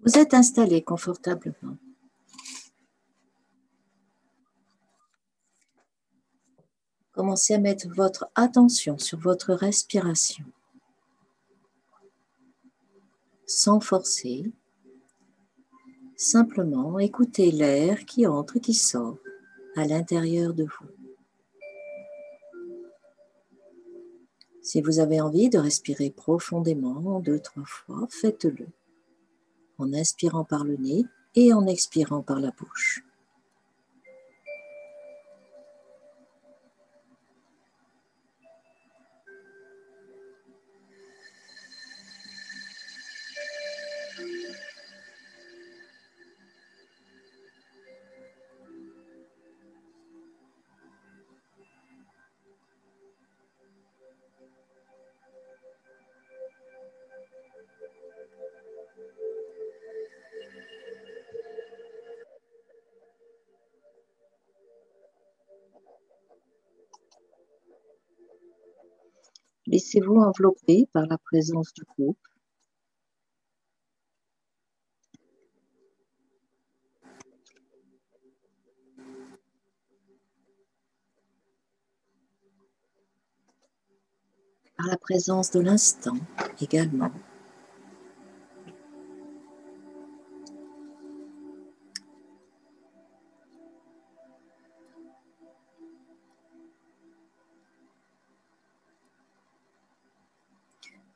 Vous êtes installé confortablement. Commencez à mettre votre attention sur votre respiration. Sans forcer, simplement écoutez l'air qui entre et qui sort à l'intérieur de vous. Si vous avez envie de respirer profondément deux, trois fois, faites-le en inspirant par le nez et en expirant par la bouche. Laissez-vous envelopper par la présence du groupe. Par la présence de l'instant également.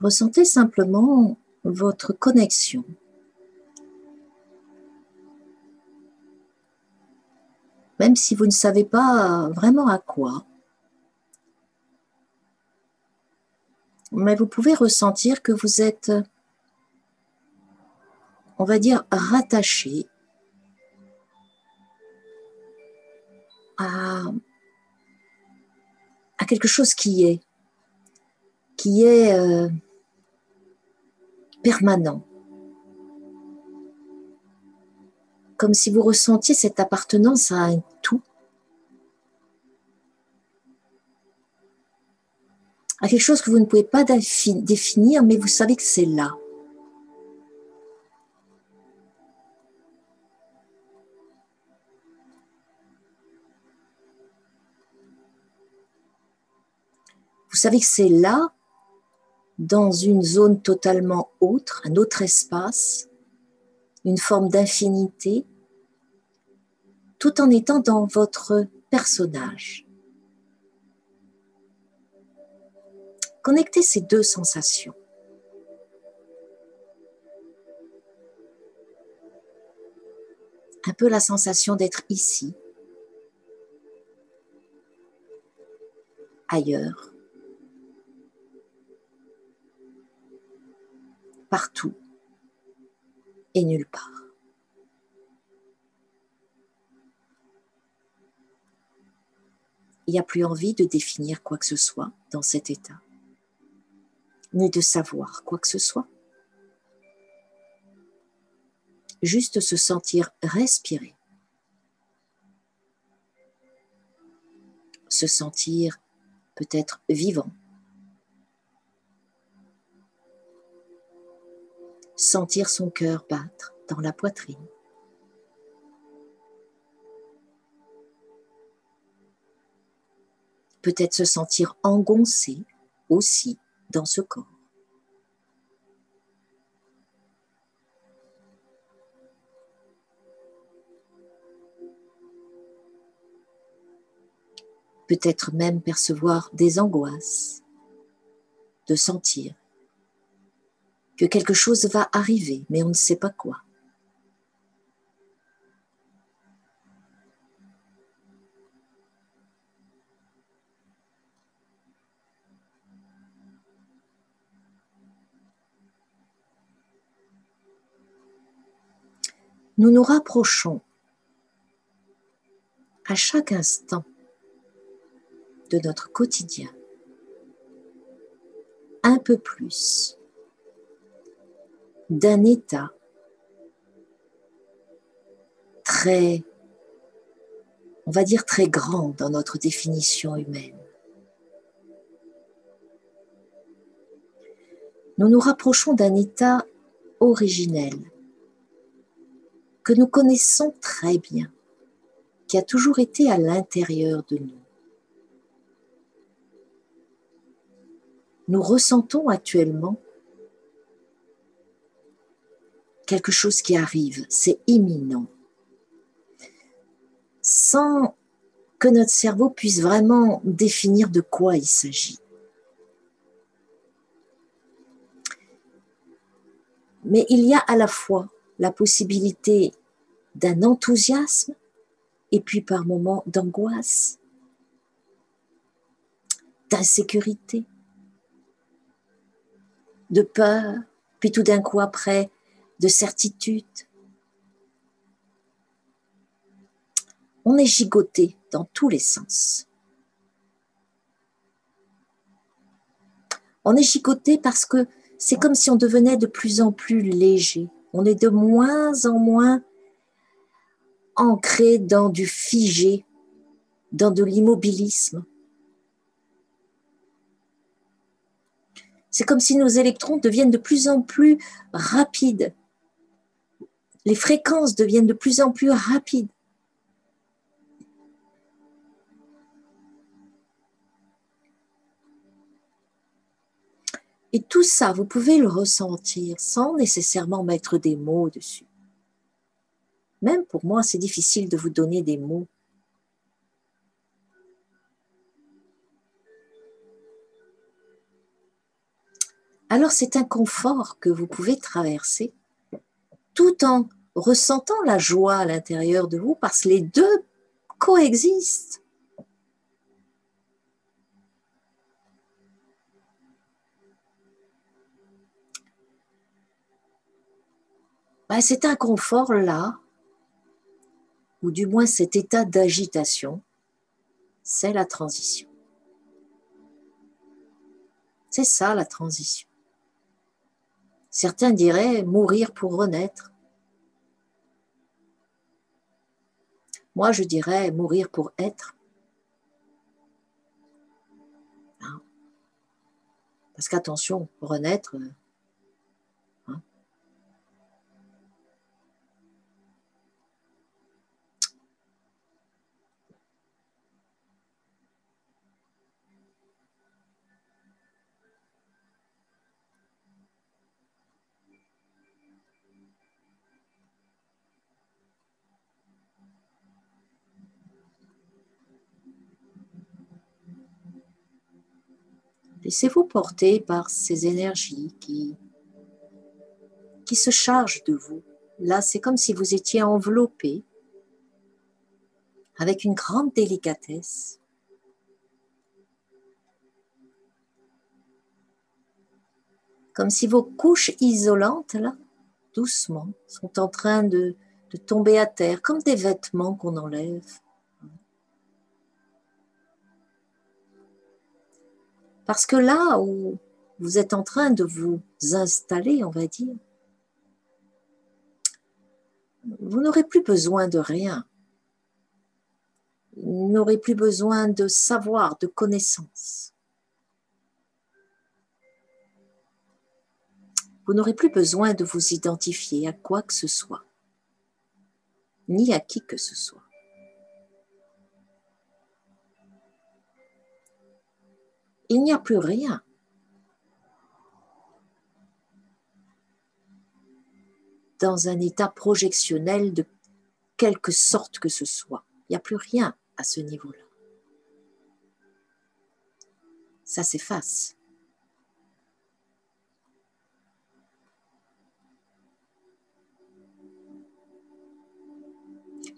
Ressentez simplement votre connexion. Même si vous ne savez pas vraiment à quoi, mais vous pouvez ressentir que vous êtes, on va dire, rattaché à, à quelque chose qui est, qui est euh, permanent. Comme si vous ressentiez cette appartenance à un tout, à quelque chose que vous ne pouvez pas définir, mais vous savez que c'est là. Vous savez que c'est là dans une zone totalement autre, un autre espace, une forme d'infinité, tout en étant dans votre personnage. Connectez ces deux sensations. Un peu la sensation d'être ici, ailleurs, partout et nulle part. Il n'y a plus envie de définir quoi que ce soit dans cet état, ni de savoir quoi que ce soit. Juste se sentir respirer, se sentir peut-être vivant, sentir son cœur battre dans la poitrine. Peut-être se sentir engoncé aussi dans ce corps. Peut-être même percevoir des angoisses, de sentir que quelque chose va arriver, mais on ne sait pas quoi. Nous nous rapprochons à chaque instant de notre quotidien un peu plus d'un état très, on va dire très grand dans notre définition humaine. Nous nous rapprochons d'un état originel, que nous connaissons très bien, qui a toujours été à l'intérieur de nous. Nous ressentons actuellement quelque chose qui arrive, c'est imminent. Sans que notre cerveau puisse vraiment définir de quoi il s'agit. Mais il y a à la fois la possibilité d'un enthousiasme et puis par moments d'angoisse, d'insécurité, de peur, puis tout d'un coup après, de certitude. On est gigoté dans tous les sens. On est gigoté parce que c'est comme si on devenait de plus en plus léger. On est de moins en moins ancré dans du figé, dans de l'immobilisme. C'est comme si nos électrons deviennent de plus en plus rapides. Les fréquences deviennent de plus en plus rapides. Et tout ça, vous pouvez le ressentir sans nécessairement mettre des mots dessus. Même pour moi, c'est difficile de vous donner des mots. Alors c'est un confort que vous pouvez traverser tout en ressentant la joie à l'intérieur de vous parce que les deux coexistent. Ben, cet inconfort-là, ou du moins cet état d'agitation, c'est la transition. C'est ça la transition. Certains diraient mourir pour renaître. Moi, je dirais mourir pour être. Hein? Parce qu'attention, renaître, Laissez-vous porter par ces énergies qui, se chargent de vous. Là, c'est comme si vous étiez enveloppé avec une grande délicatesse. Comme si vos couches isolantes, là, doucement, sont en train de tomber à terre, comme des vêtements qu'on enlève. Parce que là où vous êtes en train de vous installer, on va dire, vous n'aurez plus besoin de rien. Vous n'aurez plus besoin de savoir, de connaissances. Vous n'aurez plus besoin de vous identifier à quoi que ce soit, ni à qui que ce soit. Il n'y a plus rien. Dans un état projectionnel de quelque sorte que ce soit. Il n'y a plus rien à ce niveau-là. Ça s'efface.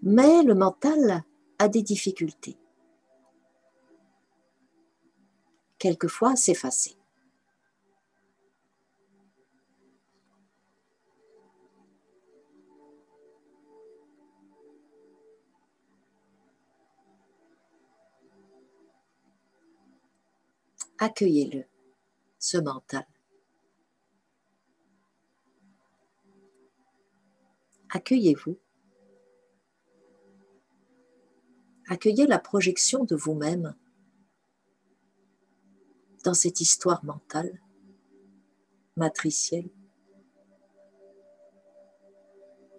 Mais le mental a des difficultés. Quelquefois s'effacer. Accueillez-le, ce mental. Accueillez-vous. Accueillez la projection de vous-même dans cette histoire mentale, matricielle?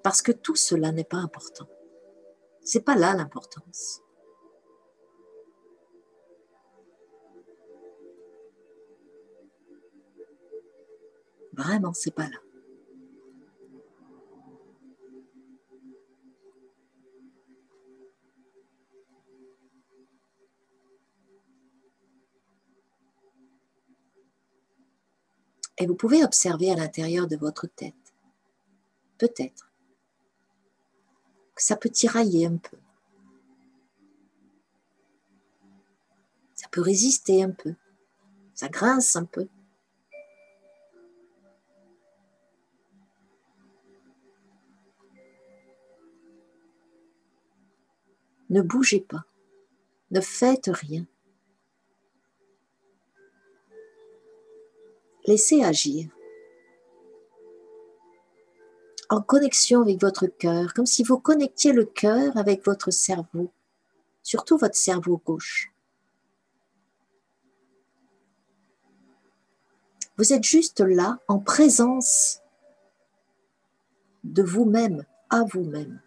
Parce que tout cela n'est pas important. C'est pas là l'importance. Vraiment, c'est pas là. Et vous pouvez observer à l'intérieur de votre tête, peut-être, que ça peut tirailler un peu. Ça peut résister un peu. Ça grince un peu. Ne bougez pas. Ne faites rien. Laissez agir. En connexion avec votre cœur, comme si vous connectiez le cœur avec votre cerveau, surtout votre cerveau gauche. Vous êtes juste là en présence de vous-même, à vous-même.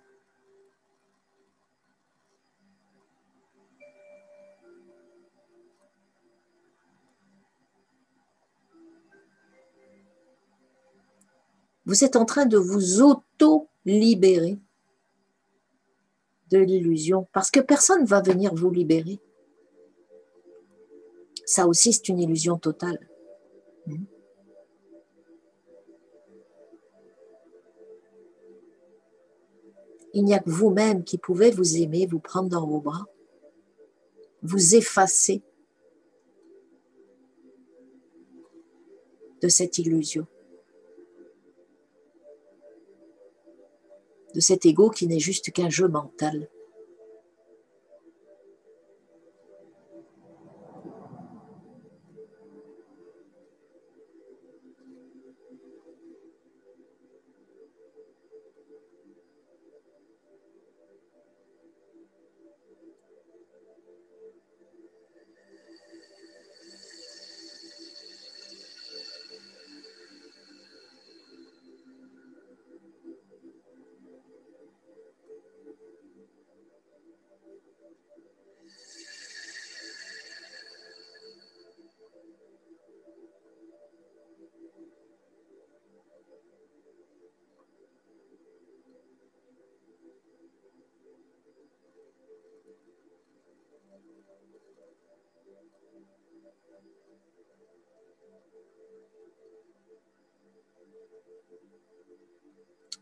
Vous êtes en train de vous auto-libérer de l'illusion parce que personne ne va venir vous libérer. Ça aussi, c'est une illusion totale. Il n'y a que vous-même qui pouvez vous aimer, vous prendre dans vos bras, vous effacer de cette illusion. De cet ego qui n'est juste qu'un jeu mental.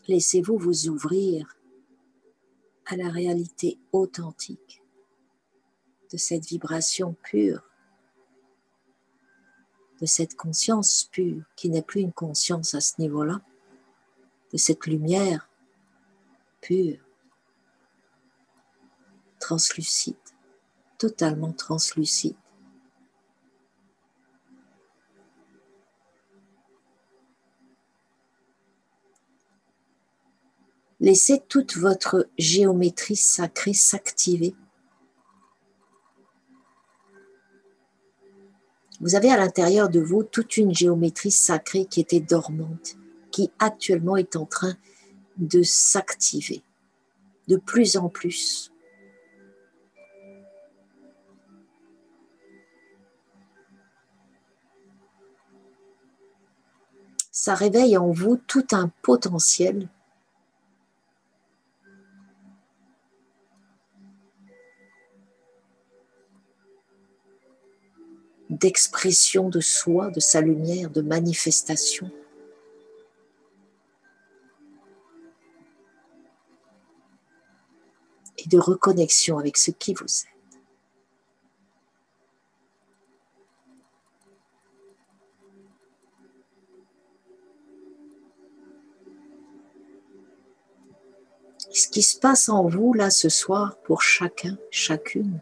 Laissez-vous vous ouvrir à la réalité authentique de cette vibration pure, de cette conscience pure qui n'est plus une conscience à ce niveau-là, de cette lumière pure, translucide, totalement translucide. Laissez toute votre géométrie sacrée s'activer. Vous avez à l'intérieur de vous toute une géométrie sacrée qui était dormante, qui actuellement est en train de s'activer de plus en plus. Ça réveille en vous tout un potentiel d'expression de soi, de sa lumière, de manifestation. Et de reconnexion avec ce qui vous êtes. Qui se passe en vous là ce soir pour chacun, chacune,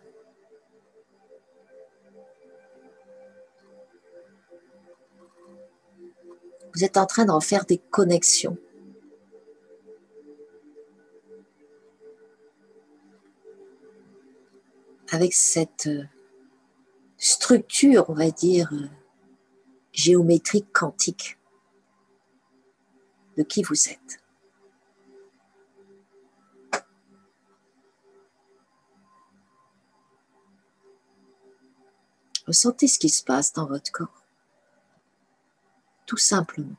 Vous êtes en train d'en faire des connexions. Avec cette euh, structure, on va dire, euh, géométrique quantique de qui vous êtes? Ressentez ce qui se passe dans votre corps. Tout simplement.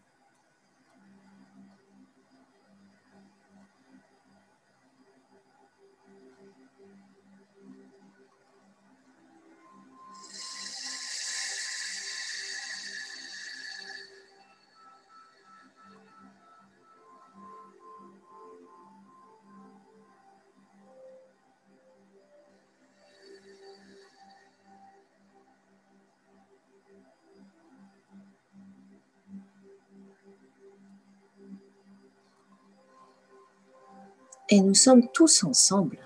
Et nous sommes tous ensemble.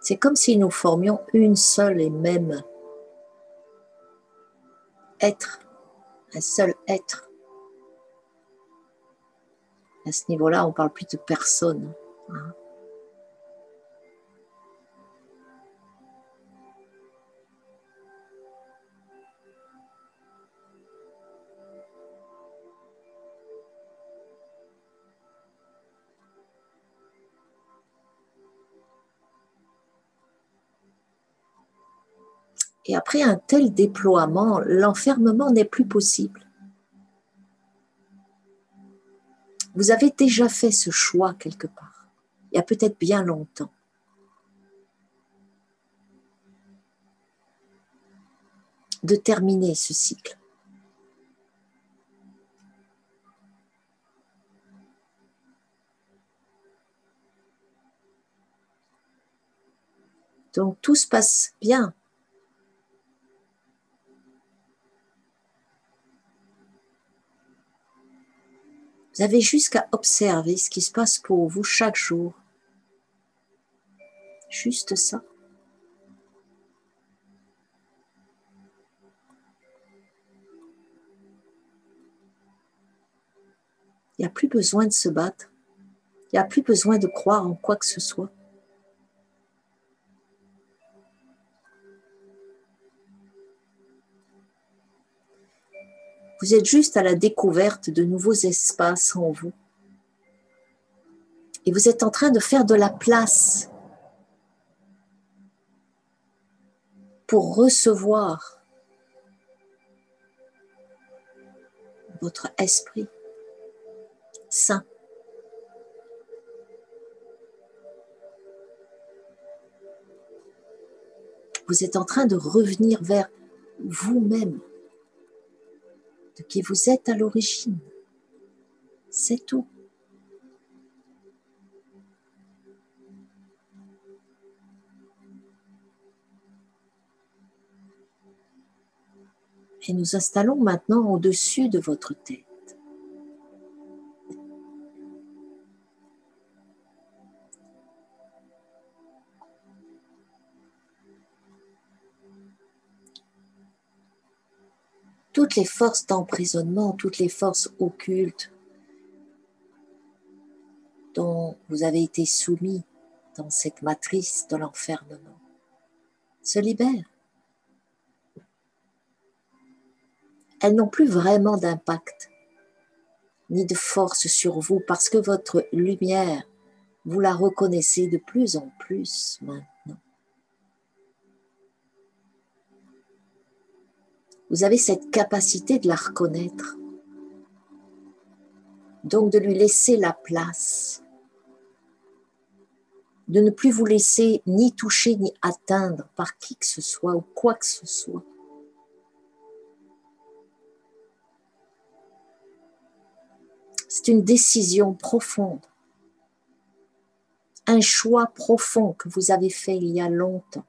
C'est comme si nous formions une seule et même être, un seul être. À ce niveau-là, on ne parle plus de personne. Hein. Et après un tel déploiement, l'enfermement n'est plus possible. Vous avez déjà fait ce choix quelque part, il y a peut-être bien longtemps. de terminer ce cycle. Donc tout se passe bien. Vous avez juste qu'à observer ce qui se passe pour vous chaque jour. Juste ça. Il n'y a plus besoin de se battre. Il n'y a plus besoin de croire en quoi que ce soit. Vous êtes juste à la découverte de nouveaux espaces en vous. Et vous êtes en train de faire de la place pour recevoir votre esprit saint. Vous êtes en train de revenir vers vous-même qui vous êtes à l'origine. C'est tout. Et nous installons maintenant au-dessus de votre tête. Toutes les forces d'emprisonnement, toutes les forces occultes dont vous avez été soumis dans cette matrice de l'enfermement se libèrent. Elles n'ont plus vraiment d'impact ni de force sur vous parce que votre lumière, vous la reconnaissez de plus en plus maintenant. Vous avez cette capacité de la reconnaître. Donc de lui laisser la place, de ne plus vous laisser ni toucher ni atteindre par qui que ce soit ou quoi que ce soit. C'est une décision profonde, un choix profond que vous avez fait il y a longtemps.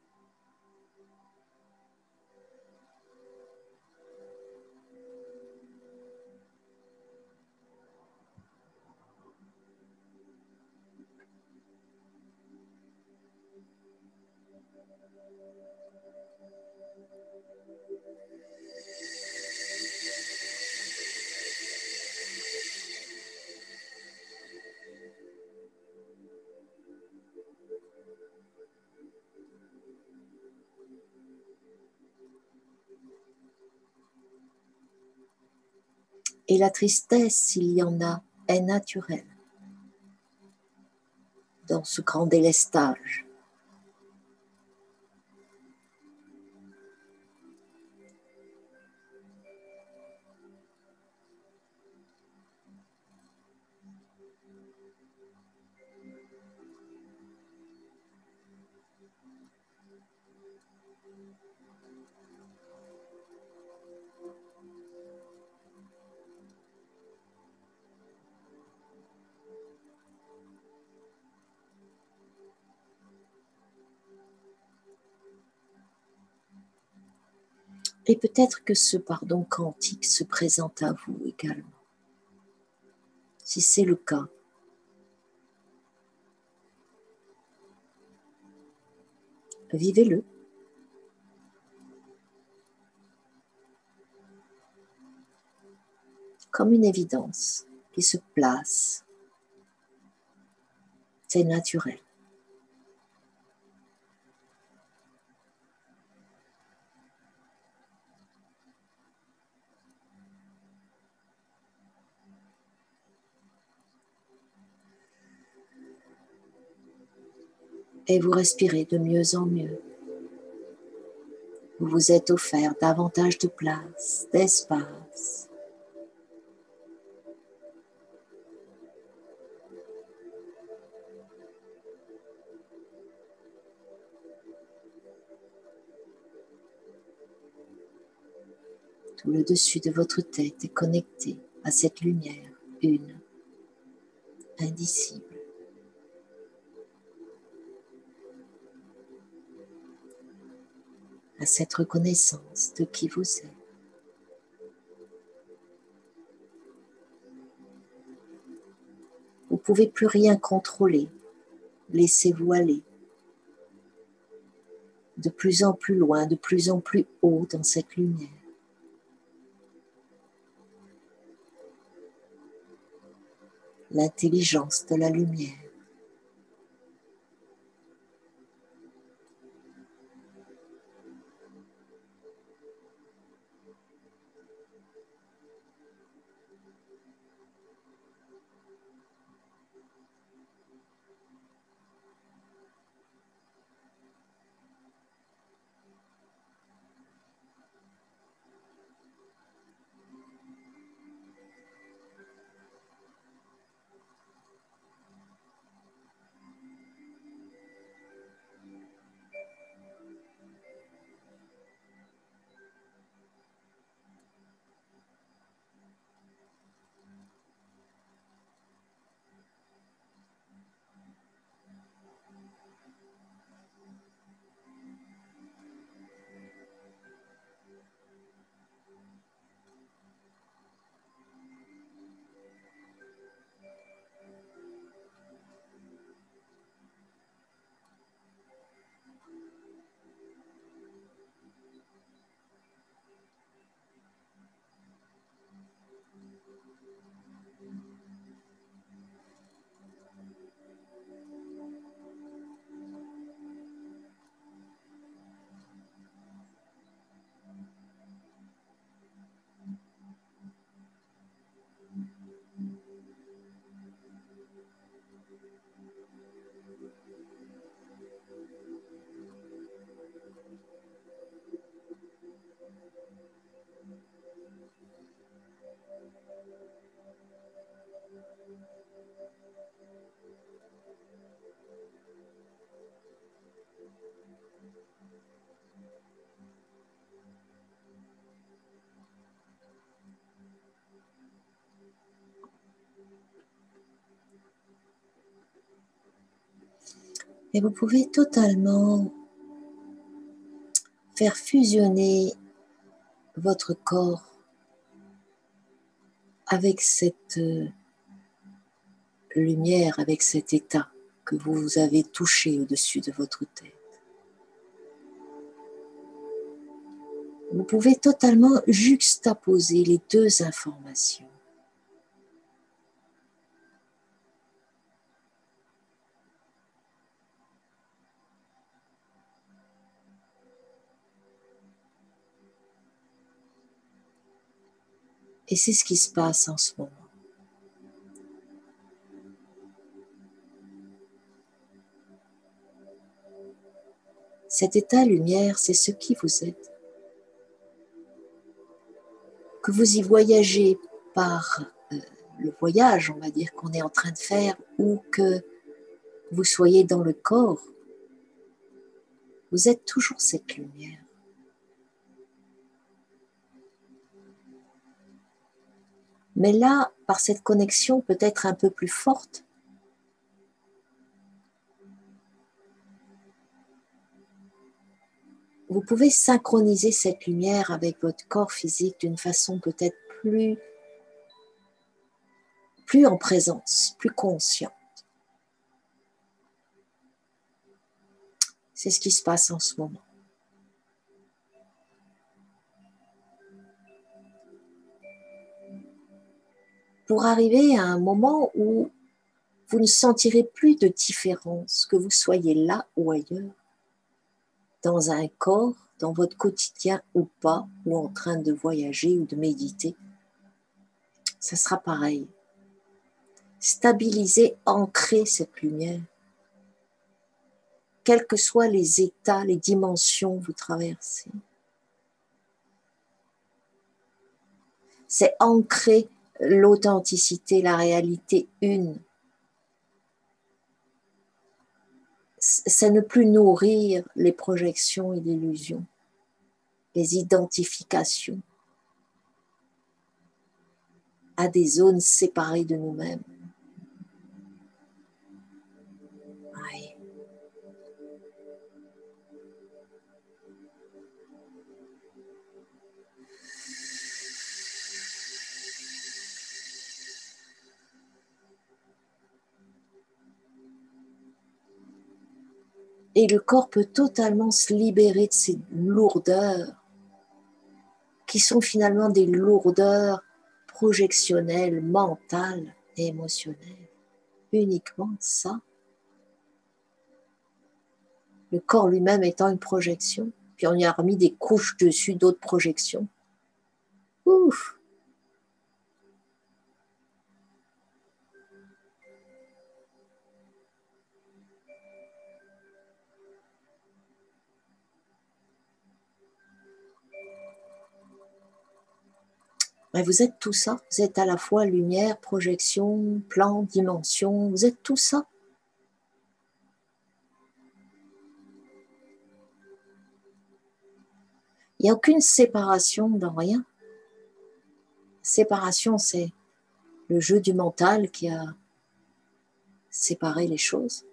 Et la tristesse, s'il y en a, est naturelle dans ce grand délestage. Et peut-être que ce pardon quantique se présente à vous également. Si c'est le cas, vivez-le. Comme une évidence qui se place. C'est naturel. Vous respirez de mieux en mieux. Vous vous êtes offert davantage de place, d'espace. Tout le dessus de votre tête est connecté à cette lumière, une, indicible. À cette reconnaissance de qui vous êtes. Vous ne pouvez plus rien contrôler. Laissez-vous aller de plus en plus loin, de plus en plus haut dans cette lumière. L'intelligence de la lumière. Et vous pouvez totalement faire fusionner votre corps avec cette euh, lumière, avec cet état que vous avez touché au-dessus de votre tête. Vous pouvez totalement juxtaposer les deux informations. Et c'est ce qui se passe en ce moment. Cet état lumière, c'est ce qui vous êtes. Que vous y voyagez par euh, le voyage, on va dire, qu'on est en train de faire, ou que vous soyez dans le corps, Vous êtes toujours cette lumière. Mais là, par cette connexion peut-être un peu plus forte, vous pouvez synchroniser cette lumière avec votre corps physique d'une façon peut-être plus, plus en présence, plus consciente. C'est ce qui se passe en ce moment. Pour arriver à un moment où vous ne sentirez plus de différence, que vous soyez là ou ailleurs dans un corps, dans votre quotidien ou pas, ou en train de voyager ou de méditer, ça sera pareil. Stabiliser, ancrer cette lumière, quels que soient les états, les dimensions vous traversez. C'est ancrer l'authenticité, la réalité une c'est ne plus nourrir les projections et l'illusion, les identifications à des zones séparées de nous-mêmes. Et le corps peut totalement se libérer de ces lourdeurs qui sont finalement des lourdeurs projectionnelles, mentales et émotionnelles. Uniquement ça. Le corps lui-même étant une projection, puis on y a remis des couches dessus d'autres projections. Ouf Mais vous êtes tout ça. Vous êtes à la fois lumière, projection, plan, dimension. Vous êtes tout ça. Il n'y a aucune séparation dans rien. Séparation, c'est le jeu du mental qui a séparé les choses.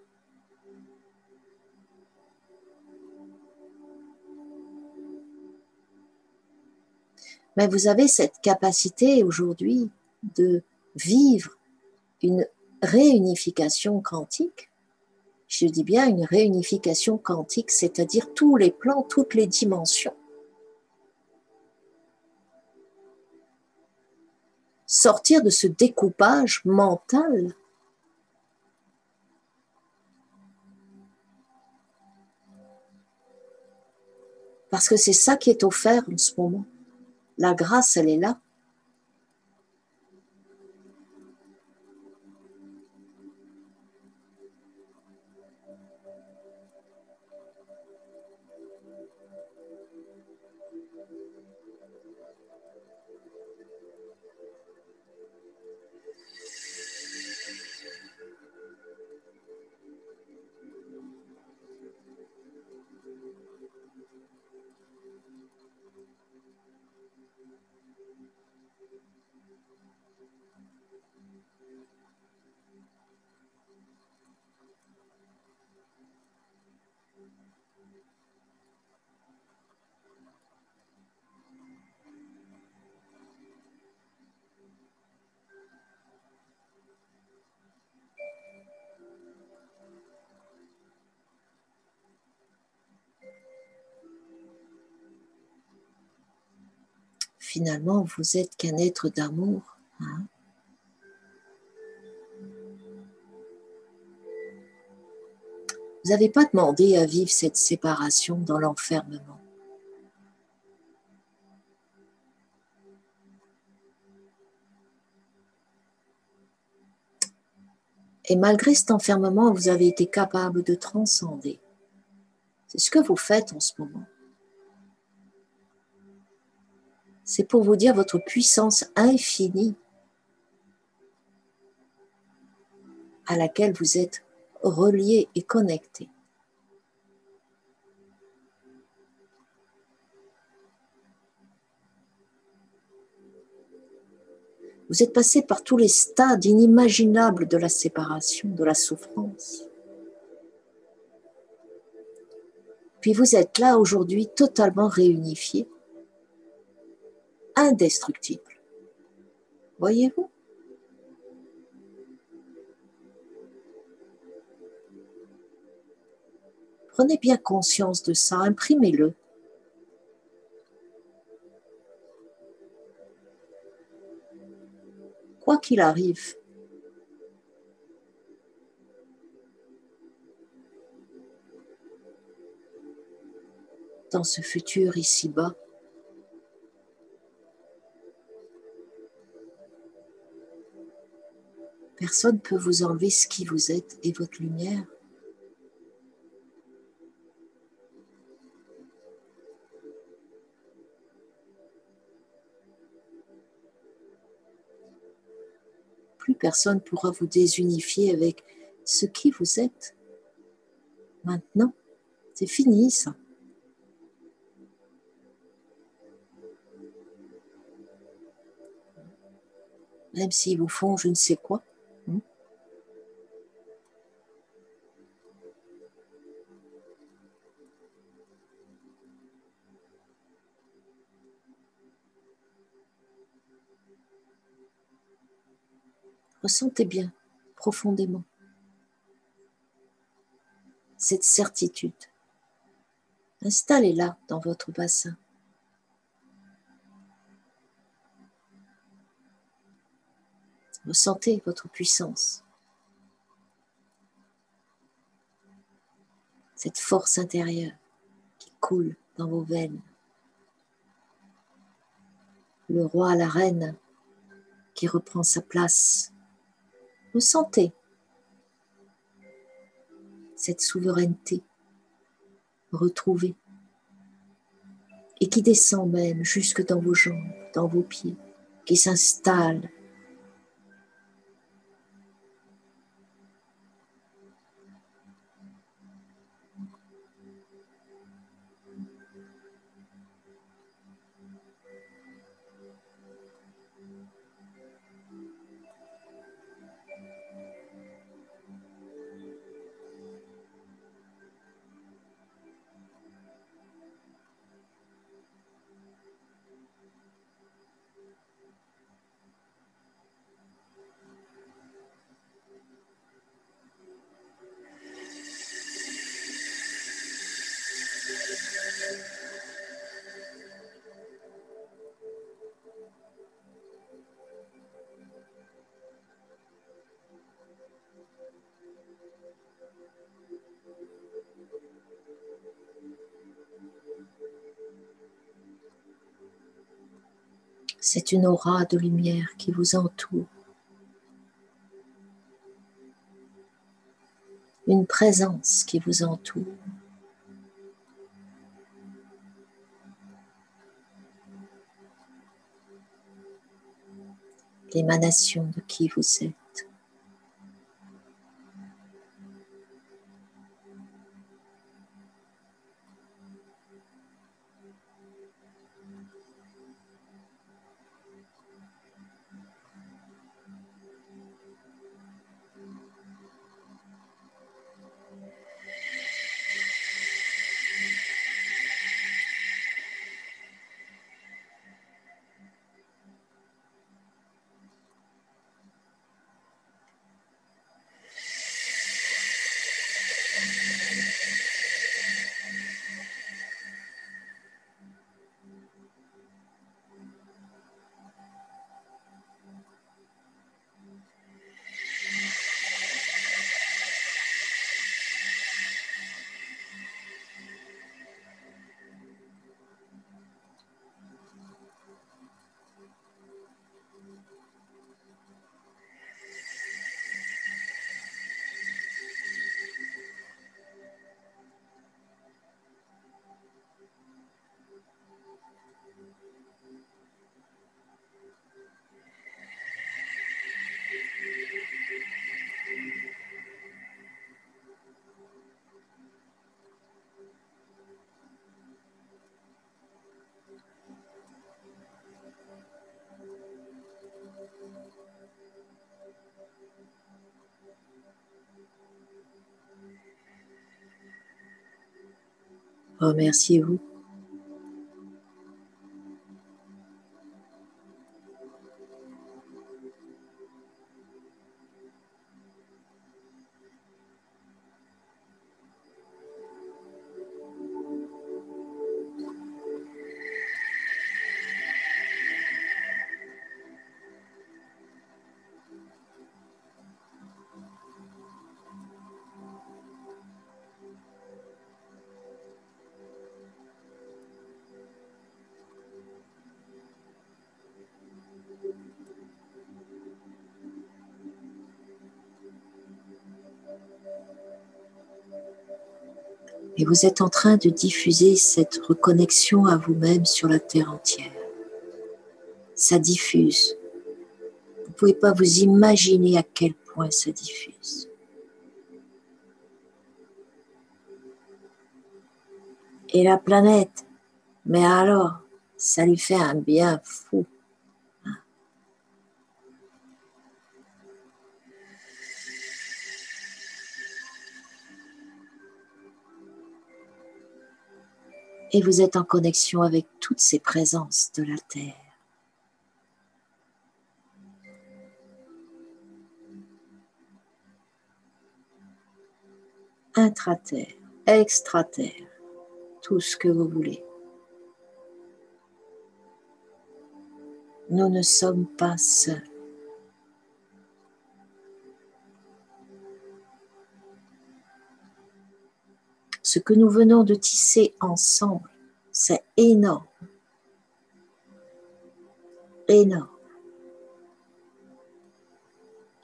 Mais vous avez cette capacité aujourd'hui de vivre une réunification quantique. Je dis bien une réunification quantique, c'est-à-dire tous les plans, toutes les dimensions. Sortir de ce découpage mental parce que c'est ça qui est offert en ce moment. La grâce, elle est là. Finalement, vous êtes qu'un être d'amour. Hein. Vous n'avez pas demandé à vivre cette séparation dans l'enfermement. Et malgré cet enfermement, vous avez été capable de transcender. C'est ce que vous faites en ce moment. c'est pour vous dire votre puissance infinie à laquelle vous êtes reliés et connectés. Vous êtes passé par tous les stades inimaginables de la séparation, de la souffrance. Puis vous êtes là aujourd'hui totalement réunifié, indestructible. Voyez-vous? Prenez bien conscience de ça, imprimez-le. Quoi qu'il arrive, dans ce futur ici-bas, personne ne peut vous enlever ce qui vous êtes et votre lumière. Personne pourra vous désunifier avec ce qui vous êtes. Maintenant, c'est fini ça. Même s'ils vous font je ne sais quoi. Ressentez bien profondément cette certitude. Installez-la dans votre bassin. Ressentez votre puissance, cette force intérieure qui coule dans vos veines. Le roi, la reine qui reprend sa place vous sentez cette souveraineté retrouvée et qui descend même jusque dans vos jambes, dans vos pieds, qui s'installe C'est une aura de lumière qui vous entoure. Une présence qui vous entoure. L'émanation de qui vous êtes. Remerciez-vous. Et vous êtes en train de diffuser cette reconnexion à vous-même sur la terre entière. Ça diffuse. Vous ne pouvez pas vous imaginer à quel point ça diffuse. Et la planète, mais alors, ça lui fait un bien fou. Et vous êtes en connexion avec toutes ces présences de la Terre. Intra-terre, extra-terre, tout ce que vous voulez. Nous ne sommes pas seuls. Ce que nous venons de tisser ensemble, c'est énorme. Énorme.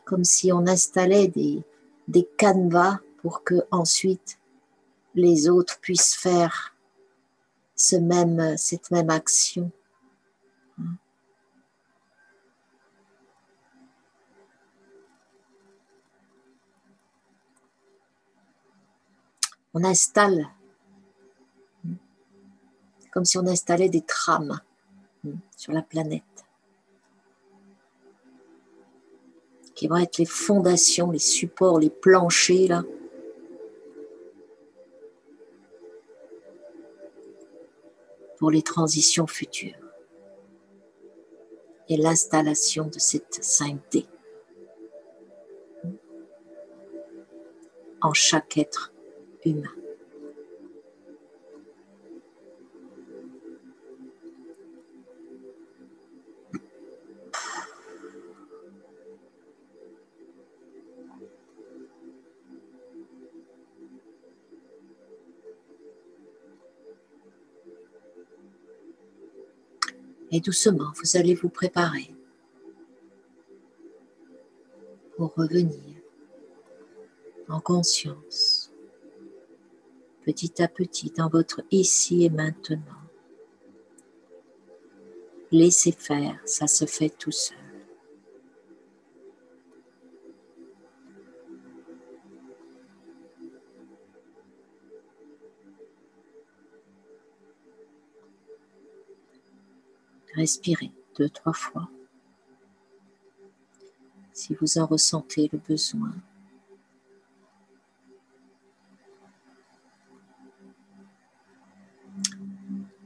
Comme si on installait des, des canevas pour que ensuite les autres puissent faire cette même action. On installe, comme si on installait des trames sur la planète, qui vont être les fondations, les supports, les planchers, là. pour les transitions futures. Et l'installation de cette 5D en chaque être et doucement, vous allez vous préparer pour revenir en conscience petit à petit dans votre ici et maintenant. Laissez faire, ça se fait tout seul. Respirez deux, trois fois si vous en ressentez le besoin.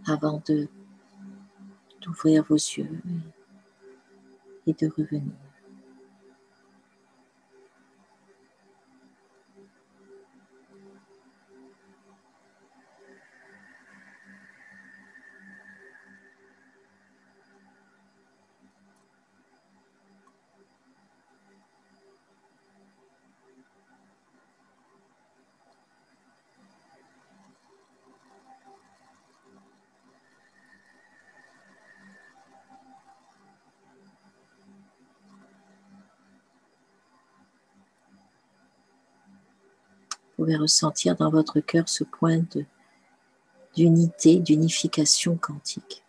Avant d'ouvrir vos yeux et de revenir. Pouvez ressentir dans votre cœur ce point d'unité, d'unification quantique.